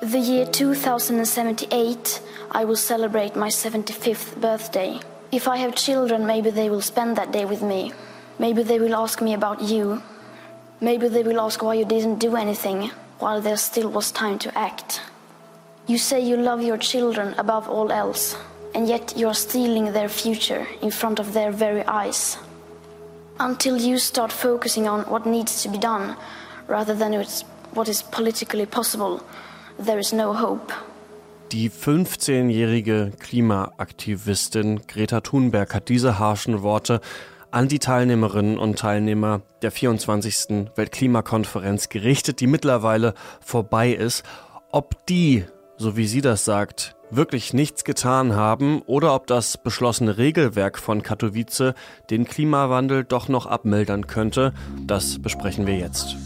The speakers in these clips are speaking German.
The year 2078, I will celebrate my 75th birthday. If I have children, maybe they will spend that day with me. Maybe they will ask me about you. Maybe they will ask why you didn't do anything while there still was time to act. You say you love your children above all else, and yet you are stealing their future in front of their very eyes. Until you start focusing on what needs to be done rather than what is politically possible, Die 15-jährige Klimaaktivistin Greta Thunberg hat diese harschen Worte an die Teilnehmerinnen und Teilnehmer der 24. Weltklimakonferenz gerichtet, die mittlerweile vorbei ist. Ob die, so wie sie das sagt, wirklich nichts getan haben oder ob das beschlossene Regelwerk von Katowice den Klimawandel doch noch abmildern könnte, das besprechen wir jetzt.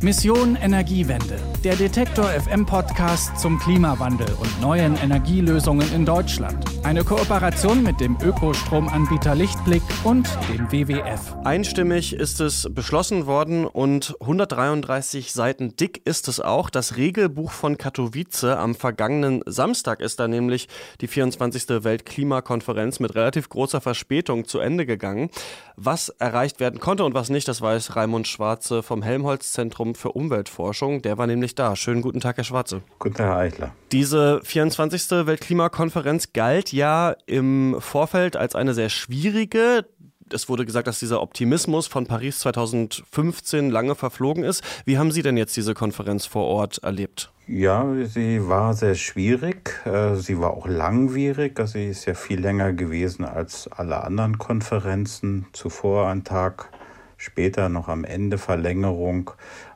Mission Energiewende, der Detektor FM Podcast zum Klimawandel und neuen Energielösungen in Deutschland. Eine Kooperation mit dem Ökostromanbieter Lichtblick und dem WWF. Einstimmig ist es beschlossen worden und 133 Seiten dick ist es auch. Das Regelbuch von Katowice am vergangenen Samstag ist da nämlich die 24. Weltklimakonferenz mit relativ großer Verspätung zu Ende gegangen. Was erreicht werden konnte und was nicht, das weiß Raimund Schwarze vom Helmholtz-Zentrum Zentrum für Umweltforschung. Der war nämlich da. Schönen guten Tag, Herr Schwarze. Guten Tag, Herr Eichler. Diese 24. Weltklimakonferenz galt ja im Vorfeld als eine sehr schwierige es wurde gesagt, dass dieser Optimismus von Paris 2015 lange verflogen ist. Wie haben Sie denn jetzt diese Konferenz vor Ort erlebt? Ja, sie war sehr schwierig. Äh, sie war auch langwierig. Also sie ist ja viel länger gewesen als alle anderen Konferenzen zuvor, ein Tag später noch am Ende Verlängerung.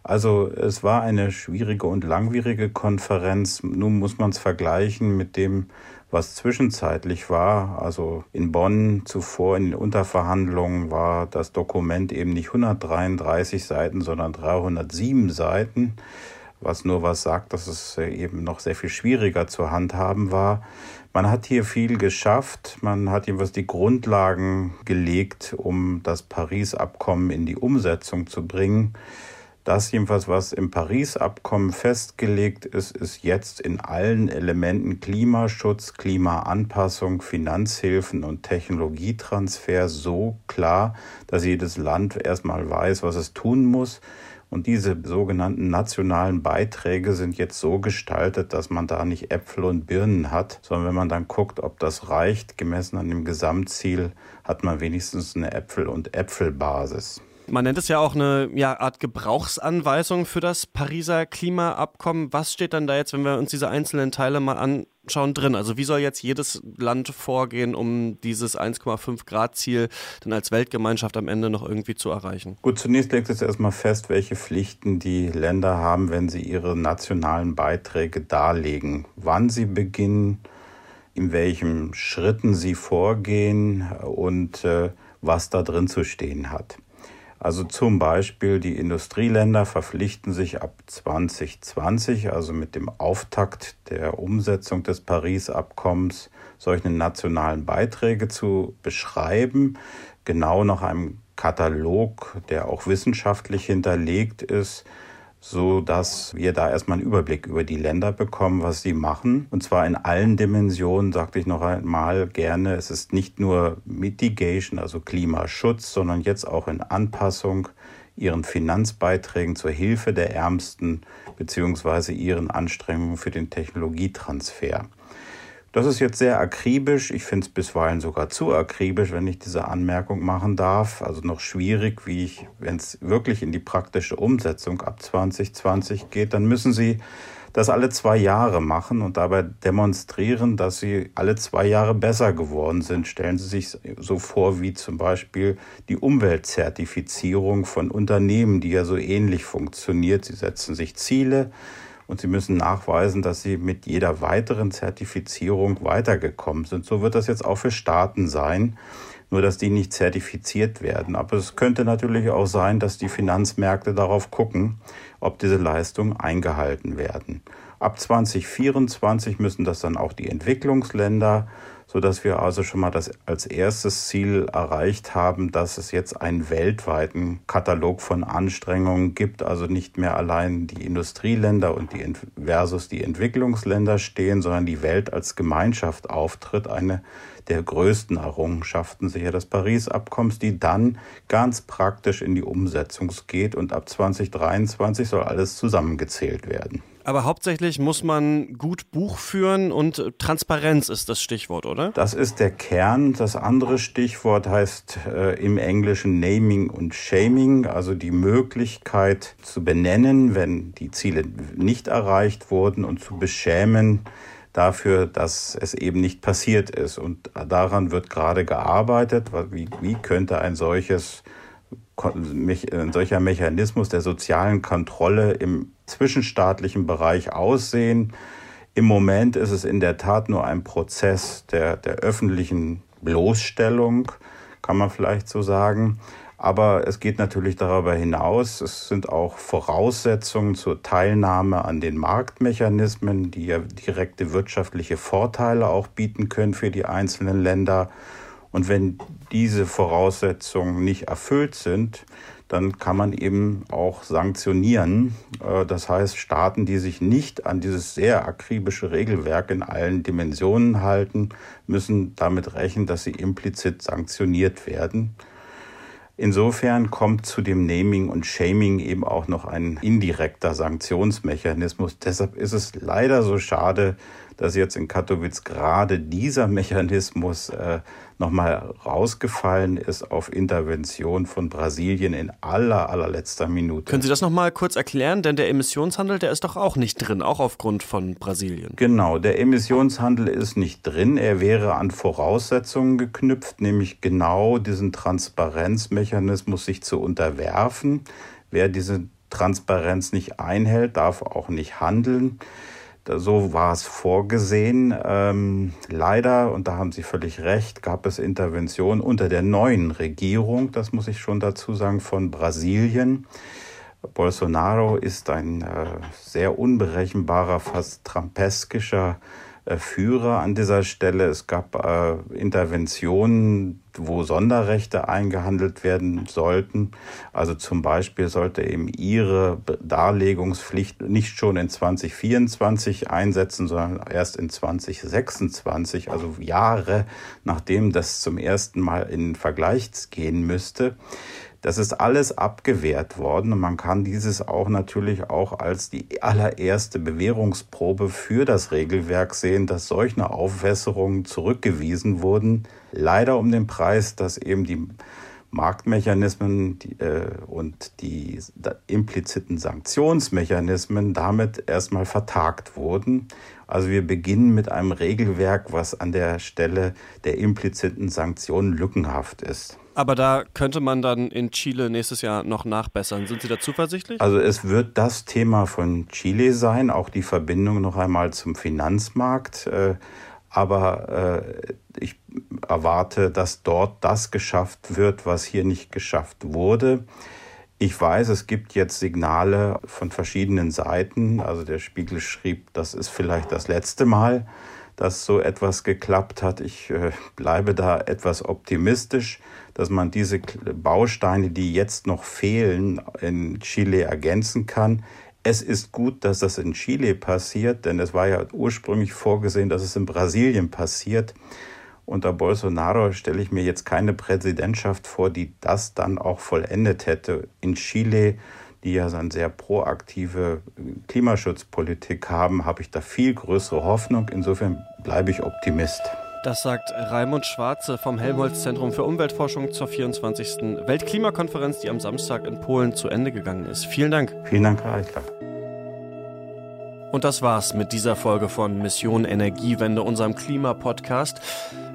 Also es war eine schwierige und langwierige Konferenz. Nun muss man es vergleichen mit dem, was zwischenzeitlich war. Also in Bonn zuvor in den Unterverhandlungen war das Dokument eben nicht 133 Seiten, sondern 307 Seiten, was nur was sagt, dass es eben noch sehr viel schwieriger zu handhaben war. Man hat hier viel geschafft, man hat jedenfalls die Grundlagen gelegt, um das Paris-Abkommen in die Umsetzung zu bringen. Das jedenfalls, was im Paris-Abkommen festgelegt ist, ist jetzt in allen Elementen Klimaschutz, Klimaanpassung, Finanzhilfen und Technologietransfer so klar, dass jedes Land erstmal weiß, was es tun muss. Und diese sogenannten nationalen Beiträge sind jetzt so gestaltet, dass man da nicht Äpfel und Birnen hat, sondern wenn man dann guckt, ob das reicht, gemessen an dem Gesamtziel, hat man wenigstens eine Äpfel- und Äpfelbasis. Man nennt es ja auch eine ja, Art Gebrauchsanweisung für das Pariser Klimaabkommen. Was steht dann da jetzt, wenn wir uns diese einzelnen Teile mal anschauen, drin? Also wie soll jetzt jedes Land vorgehen, um dieses 1,5 Grad Ziel dann als Weltgemeinschaft am Ende noch irgendwie zu erreichen? Gut, zunächst legt es erstmal fest, welche Pflichten die Länder haben, wenn sie ihre nationalen Beiträge darlegen. Wann sie beginnen, in welchen Schritten sie vorgehen und äh, was da drin zu stehen hat. Also zum Beispiel die Industrieländer verpflichten sich ab 2020, also mit dem Auftakt der Umsetzung des Paris-Abkommens, solche nationalen Beiträge zu beschreiben, genau nach einem Katalog, der auch wissenschaftlich hinterlegt ist, so dass wir da erstmal einen Überblick über die Länder bekommen, was sie machen. Und zwar in allen Dimensionen, sagte ich noch einmal gerne. Es ist nicht nur Mitigation, also Klimaschutz, sondern jetzt auch in Anpassung ihren Finanzbeiträgen zur Hilfe der Ärmsten beziehungsweise ihren Anstrengungen für den Technologietransfer. Das ist jetzt sehr akribisch. Ich finde es bisweilen sogar zu akribisch, wenn ich diese Anmerkung machen darf. Also noch schwierig, wie ich, wenn es wirklich in die praktische Umsetzung ab 2020 geht, dann müssen Sie das alle zwei Jahre machen und dabei demonstrieren, dass Sie alle zwei Jahre besser geworden sind. Stellen Sie sich so vor wie zum Beispiel die Umweltzertifizierung von Unternehmen, die ja so ähnlich funktioniert. Sie setzen sich Ziele und sie müssen nachweisen, dass sie mit jeder weiteren Zertifizierung weitergekommen sind. So wird das jetzt auch für Staaten sein, nur dass die nicht zertifiziert werden. Aber es könnte natürlich auch sein, dass die Finanzmärkte darauf gucken, ob diese Leistungen eingehalten werden. Ab 2024 müssen das dann auch die Entwicklungsländer sodass wir also schon mal das als erstes Ziel erreicht haben, dass es jetzt einen weltweiten Katalog von Anstrengungen gibt, also nicht mehr allein die Industrieländer und die versus die Entwicklungsländer stehen, sondern die Welt als Gemeinschaft auftritt, eine der größten Errungenschaften sicher des Paris-Abkommens, die dann ganz praktisch in die Umsetzung geht. Und ab 2023 soll alles zusammengezählt werden. Aber hauptsächlich muss man gut Buch führen und Transparenz ist das Stichwort, oder? Das ist der Kern. Das andere Stichwort heißt äh, im Englischen Naming und Shaming, also die Möglichkeit zu benennen, wenn die Ziele nicht erreicht wurden und zu beschämen dafür, dass es eben nicht passiert ist. Und daran wird gerade gearbeitet. Wie, wie könnte ein solches ein solcher Mechanismus der sozialen Kontrolle im zwischenstaatlichen Bereich aussehen. Im Moment ist es in der Tat nur ein Prozess der, der öffentlichen Bloßstellung, kann man vielleicht so sagen. Aber es geht natürlich darüber hinaus. Es sind auch Voraussetzungen zur Teilnahme an den Marktmechanismen, die ja direkte wirtschaftliche Vorteile auch bieten können für die einzelnen Länder. Und wenn diese Voraussetzungen nicht erfüllt sind, dann kann man eben auch sanktionieren. Äh, das heißt, Staaten, die sich nicht an dieses sehr akribische Regelwerk in allen Dimensionen halten, müssen damit rechnen, dass sie implizit sanktioniert werden. Insofern kommt zu dem Naming und Shaming eben auch noch ein indirekter Sanktionsmechanismus. Deshalb ist es leider so schade, dass jetzt in Katowice gerade dieser Mechanismus äh, nochmal rausgefallen ist auf Intervention von Brasilien in aller, allerletzter Minute. Können Sie das nochmal kurz erklären? Denn der Emissionshandel, der ist doch auch nicht drin, auch aufgrund von Brasilien. Genau, der Emissionshandel ist nicht drin. Er wäre an Voraussetzungen geknüpft, nämlich genau diesen Transparenzmechanismus sich zu unterwerfen. Wer diese Transparenz nicht einhält, darf auch nicht handeln. So war es vorgesehen. Ähm, leider, und da haben Sie völlig recht, gab es Interventionen unter der neuen Regierung, das muss ich schon dazu sagen, von Brasilien. Bolsonaro ist ein äh, sehr unberechenbarer, fast trampeskischer äh, Führer an dieser Stelle. Es gab äh, Interventionen, wo Sonderrechte eingehandelt werden sollten. Also zum Beispiel sollte eben ihre Darlegungspflicht nicht schon in 2024 einsetzen, sondern erst in 2026, also Jahre nachdem das zum ersten Mal in Vergleich gehen müsste. Das ist alles abgewehrt worden und man kann dieses auch natürlich auch als die allererste Bewährungsprobe für das Regelwerk sehen, dass solche Aufwässerungen zurückgewiesen wurden. Leider um den Preis, dass eben die Marktmechanismen äh, und die impliziten Sanktionsmechanismen damit erstmal vertagt wurden. Also wir beginnen mit einem Regelwerk, was an der Stelle der impliziten Sanktionen lückenhaft ist. Aber da könnte man dann in Chile nächstes Jahr noch nachbessern. Sind Sie da zuversichtlich? Also es wird das Thema von Chile sein, auch die Verbindung noch einmal zum Finanzmarkt. Äh, aber äh, ich erwarte, dass dort das geschafft wird, was hier nicht geschafft wurde. Ich weiß, es gibt jetzt Signale von verschiedenen Seiten. Also der Spiegel schrieb, das ist vielleicht das letzte Mal, dass so etwas geklappt hat. Ich äh, bleibe da etwas optimistisch dass man diese Bausteine, die jetzt noch fehlen, in Chile ergänzen kann. Es ist gut, dass das in Chile passiert, denn es war ja ursprünglich vorgesehen, dass es in Brasilien passiert. Unter Bolsonaro stelle ich mir jetzt keine Präsidentschaft vor, die das dann auch vollendet hätte. In Chile, die ja eine sehr proaktive Klimaschutzpolitik haben, habe ich da viel größere Hoffnung. Insofern bleibe ich Optimist. Das sagt Raimund Schwarze vom Helmholtz-Zentrum für Umweltforschung zur 24. Weltklimakonferenz, die am Samstag in Polen zu Ende gegangen ist. Vielen Dank. Vielen Dank, Herr Eichler. Und das war's mit dieser Folge von Mission Energiewende, unserem Klimapodcast.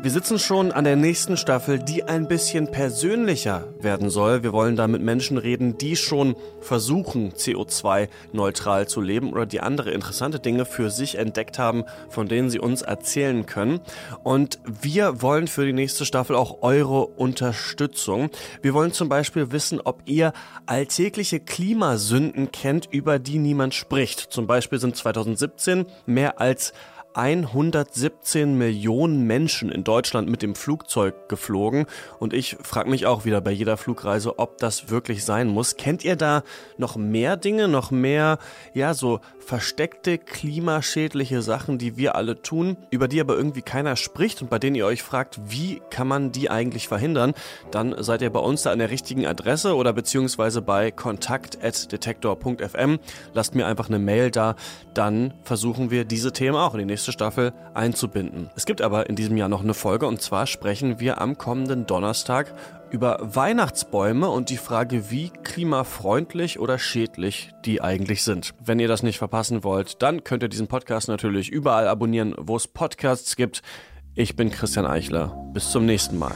Wir sitzen schon an der nächsten Staffel, die ein bisschen persönlicher werden soll. Wir wollen da mit Menschen reden, die schon versuchen, CO2-neutral zu leben oder die andere interessante Dinge für sich entdeckt haben, von denen sie uns erzählen können. Und wir wollen für die nächste Staffel auch eure Unterstützung. Wir wollen zum Beispiel wissen, ob ihr alltägliche Klimasünden kennt, über die niemand spricht. Zum Beispiel sind 2017 mehr als 117 Millionen Menschen in Deutschland mit dem Flugzeug geflogen. Und ich frage mich auch wieder bei jeder Flugreise, ob das wirklich sein muss. Kennt ihr da noch mehr Dinge, noch mehr, ja, so versteckte klimaschädliche Sachen, die wir alle tun, über die aber irgendwie keiner spricht und bei denen ihr euch fragt, wie kann man die eigentlich verhindern? Dann seid ihr bei uns da an der richtigen Adresse oder beziehungsweise bei kontakt.detektor.fm. Lasst mir einfach eine Mail da, dann versuchen wir diese Themen auch in die nächste Staffel einzubinden. Es gibt aber in diesem Jahr noch eine Folge und zwar sprechen wir am kommenden Donnerstag über Weihnachtsbäume und die Frage, wie klimafreundlich oder schädlich die eigentlich sind. Wenn ihr das nicht verpassen wollt, dann könnt ihr diesen Podcast natürlich überall abonnieren, wo es Podcasts gibt. Ich bin Christian Eichler. Bis zum nächsten Mal.